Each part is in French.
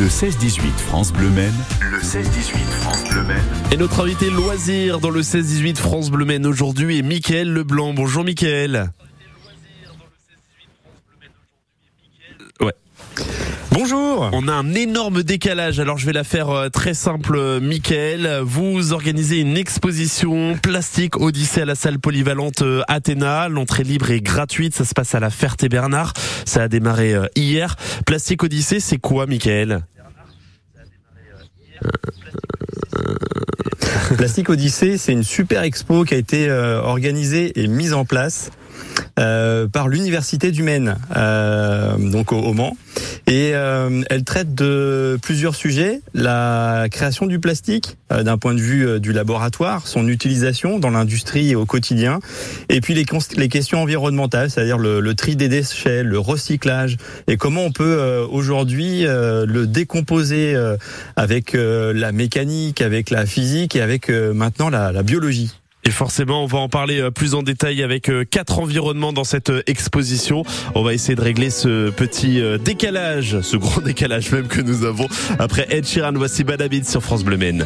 Le 16-18 France Bleu Maine. Le 16-18 France Bleu Maine. Et notre invité loisir dans le 16-18 France Bleu Maine aujourd'hui est Mickaël Leblanc. Bonjour Mickaël. Ouais. Bonjour On a un énorme décalage, alors je vais la faire euh, très simple, euh, Mickaël. Vous organisez une exposition plastique Odyssée à la salle polyvalente euh, Athéna. L'entrée libre et gratuite, ça se passe à la Ferté-Bernard. Ça a démarré hier. Plastique Odyssée, c'est quoi, Mickaël Plastique Odyssée, c'est une super expo qui a été organisée et mise en place euh, par l'université du Maine, euh, donc au, au, Mans. Et euh, elle traite de plusieurs sujets la création du plastique euh, d'un point de vue euh, du laboratoire, son utilisation dans l'industrie et au quotidien, et puis les, les questions environnementales, c'est-à-dire le, le, tri des déchets, le recyclage, et comment on peut euh, aujourd'hui le décomposer avec la mécanique, avec la physique et avec maintenant la, la biologie. Et forcément, on va en parler euh, plus en détail avec euh, quatre environnements dans cette euh, exposition. On va essayer de régler ce petit décalage, ce gros décalage même que nous avons après Ed Sheeran. Voici Badabid sur France Bleu Maine.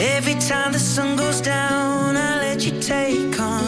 Every time the sun goes down, I let you take control.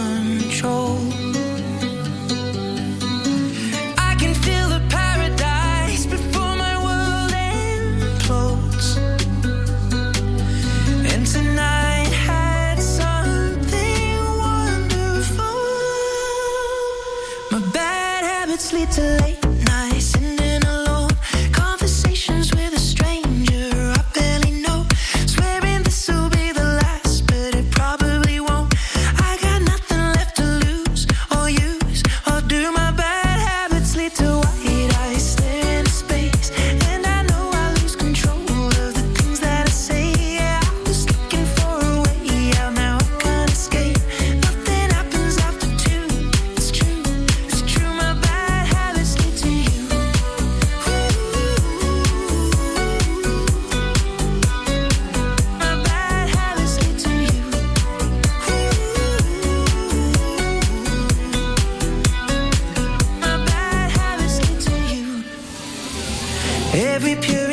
Every pure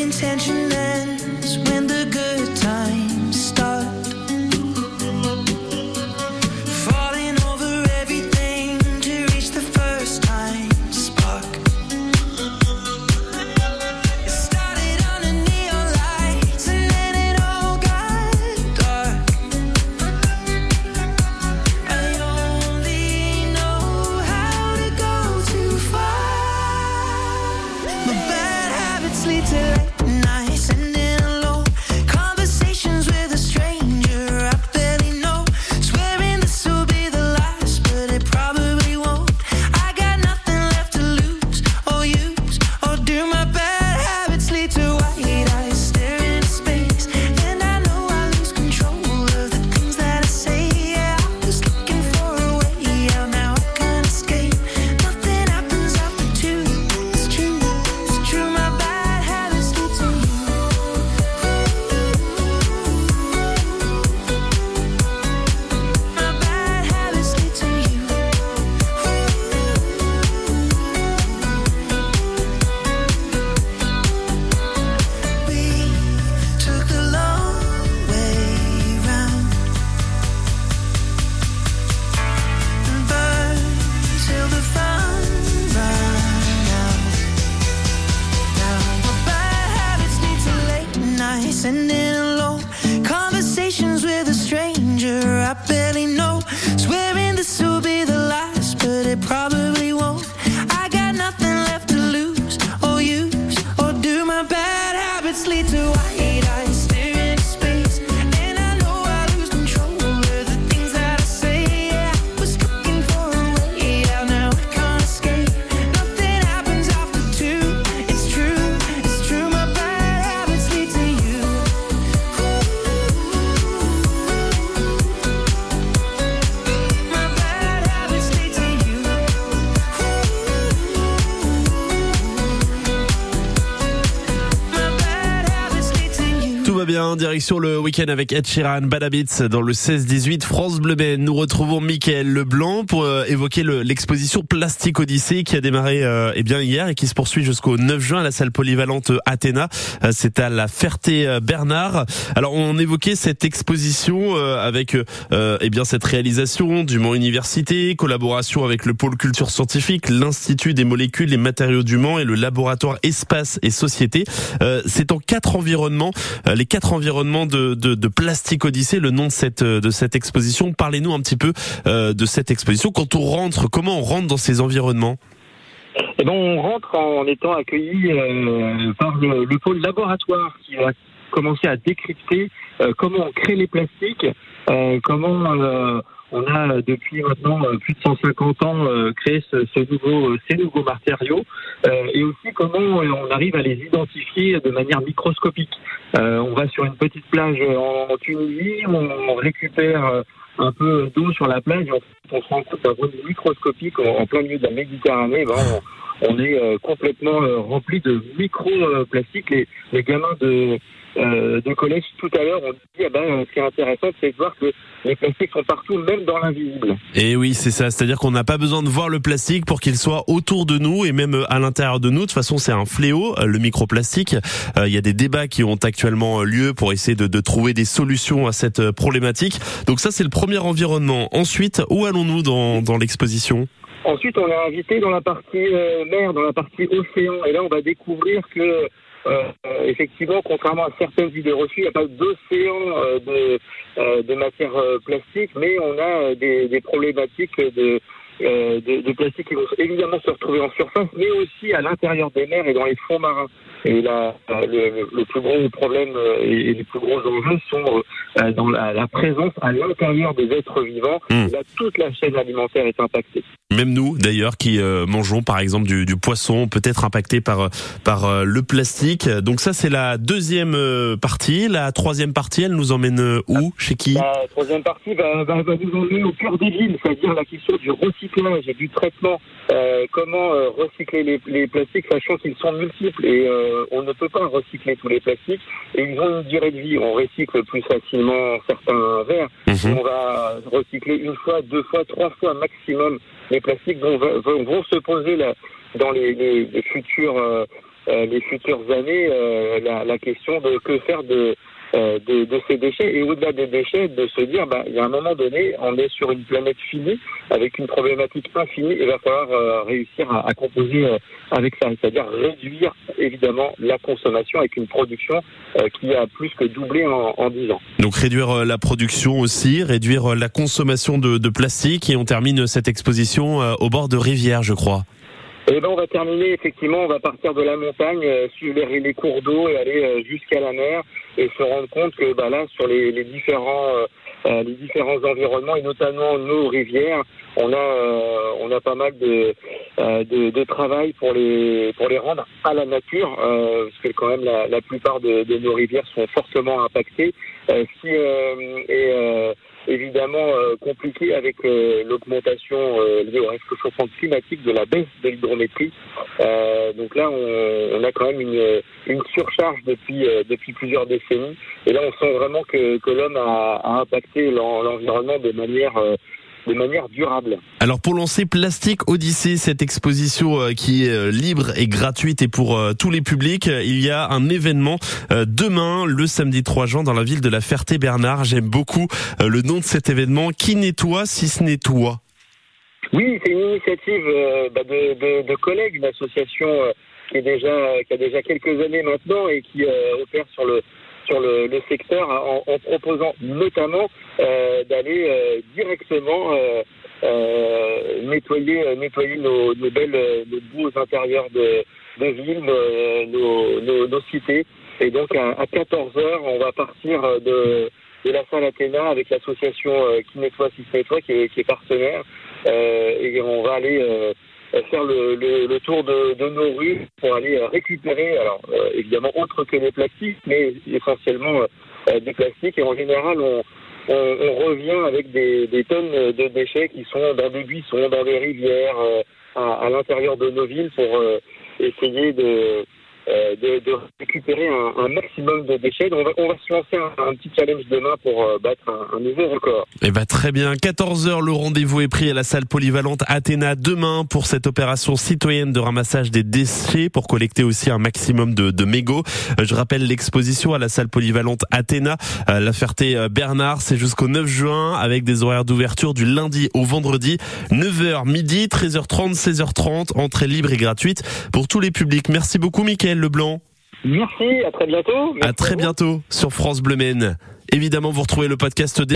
bien, direction le week-end avec Ed Sheeran, Bad dans le 16-18 France Bleu Ben. Nous retrouvons Mickaël Leblanc pour euh, évoquer l'exposition Plastique Odyssée qui a démarré euh, eh bien hier et qui se poursuit jusqu'au 9 juin à la salle polyvalente Athéna. Euh, c'est à la Ferté-Bernard. Alors on évoquait cette exposition avec eh bien cette réalisation du Mans Université, collaboration avec le pôle culture scientifique, l'Institut des molécules et matériaux du Mans et le laboratoire Espace et Société. c'est en quatre environnements euh, les quatre environnements de, Plastique Odyssée, le nom de cette euh, exposition. Parlez-nous un petit peu euh, de cette exposition. Quand on rentre, comment on rentre dans ces environnements? Eh ben, on rentre en étant accueilli par le, pôle laboratoire qui va commencer à décrypter comment on crée les plastiques, comment on a euh, depuis maintenant euh, plus de 150 ans euh, créé ce, nouveau, ces nouveaux matériaux et aussi comment on arrive à les identifier de manière microscopique. on va sur une petite plage en Tunisie, on récupère un peu d'eau sur la plage, on, on se rend compte d'un microscopique en, plein milieu de la Méditerranée, ben, on, est complètement rempli de microplastiques. Les, les gamins de euh, de collège tout à l'heure, on dit ah ben, ce qui est intéressant, c'est de voir que les plastiques sont partout, même dans l'invisible. Et oui, c'est ça. C'est-à-dire qu'on n'a pas besoin de voir le plastique pour qu'il soit autour de nous et même à l'intérieur de nous. De toute façon, c'est un fléau, euh, le microplastique. Euh, il y a des débats qui ont actuellement lieu pour essayer de, de trouver des solutions à cette problématique. Donc ça, c'est le premier environnement. Ensuite, où allons-nous dans, dans l'exposition? Ensuite, on est invité dans la partie mer, dans la partie océan. Et là, on va découvrir que euh, effectivement, contrairement à certaines idées reçues, il n'y a pas d'océan euh, de, euh, de matière plastique, mais on a des, des problématiques de, de, de, plastique qui vont évidemment se retrouver en surface, mais aussi à l'intérieur des mers et dans les fonds marins. Et là, le, le, plus gros problème et les plus gros enjeux sont dans la, la présence à l'intérieur des êtres vivants. Mmh. là, toute la chaîne alimentaire est impactée. Même nous, d'ailleurs, qui euh, mangeons par exemple du, du poisson, peut-être impacté par par euh, le plastique. Donc ça, c'est la deuxième euh, partie. La troisième partie, elle nous emmène où? Chez qui? La troisième partie va, va, va, nous emmener au cœur des villes, c'est-à-dire la question du recyclage et du traitement. comment recycler les, les, plastiques, sachant qu'ils sont multiples et on ne peut pas recycler tous les plastiques et ils ont une durée de vie. On recycle plus facilement certains verres. Mhm. On va recycler une fois, deux fois, trois fois maximum les plastiques vont, vont, se poser dans les, les, futures euh, euh, les futures années euh, la, la, question de que faire de euh, de, de, ces déchets et au-delà des déchets, de se dire, bah, il y a un moment donné, on est sur une planète finie, avec une problématique infinie, et il va falloir euh, réussir à, à composer euh, avec ça, c'est-à-dire réduire évidemment la consommation avec une production qui a plus que doublé en, en 10 ans. Donc réduire la production aussi, réduire la consommation de, de plastique, et on termine cette exposition au bord de rivières, je crois. Eh ben, on va terminer, effectivement, on va partir de la montagne, euh, suivre les, cours d'eau et aller euh, jusqu'à la mer et se rendre compte que bah, là, sur les, les différents, euh, les différents environnements et notamment nos rivières, on a, on a pas mal de, de, de, travail pour les, pour les rendre à la nature, parce que quand même la, la plupart de, de, nos rivières sont fortement impactées. si, et, évidemment euh, compliqué avec euh, l'augmentation euh, liée au réchauffement climatique de la baisse de l'hydrométrie. donc là, on, on, a quand même une, une surcharge depuis depuis plusieurs décennies. Et là, on sent vraiment que, que l'homme a, a, impacté l'environnement de manière de manière durable. Alors pour lancer Plastique Odyssée, cette exposition euh, qui est euh, libre et gratuite et pour euh, tous les publics, il y a un événement demain, le samedi 3 juin, dans la ville de la Ferté-Bernard. J'aime beaucoup le nom de cet événement. Qui nettoie si ce n'est toi? Oui, c'est une initiative bah, de, collègues, une association qui, est déjà, qui a déjà quelques années maintenant et qui opère sur le sur le, secteur en, en, proposant notamment euh, d'aller euh, directement euh, nettoyer, nettoyer nos, belles, nos beaux intérieurs de, de ville, nos, nos, cités. Et donc à, à 14 h on va partir de, de la salle Athéna avec l'association qui nettoie, si nettoie, qui est, qui est partenaire, et on va aller faire le, le, le tour de, de, nos rues pour aller euh, récupérer, alors euh, évidemment autre que les plastiques, mais essentiellement des plastiques. Et en général, on, on, on revient avec des, des, tonnes de déchets qui sont dans des buissons, dans des rivières, à, à l'intérieur de nos villes pour essayer de euh, de, de, récupérer un, un, maximum de déchets. Donc on, va, on va se lancer un, un, petit challenge demain pour euh, battre un, un, nouveau record. Eh ben très bien. 14h, le rendez-vous est pris à la salle polyvalente Athéna demain pour cette opération citoyenne de ramassage des déchets pour collecter aussi un maximum de, de mégots. Euh, je rappelle l'exposition à la salle polyvalente Athéna, la Ferté-Bernard, c'est jusqu'au 9 juin avec des horaires d'ouverture du lundi au vendredi, 9h midi, 13h30, 16h30, entrée libre et gratuite pour tous les publics. Merci beaucoup Mickaël Leblanc. Merci, à très bientôt. Merci à très bientôt sur France Bleu Maine. Évidemment, vous retrouvez le podcast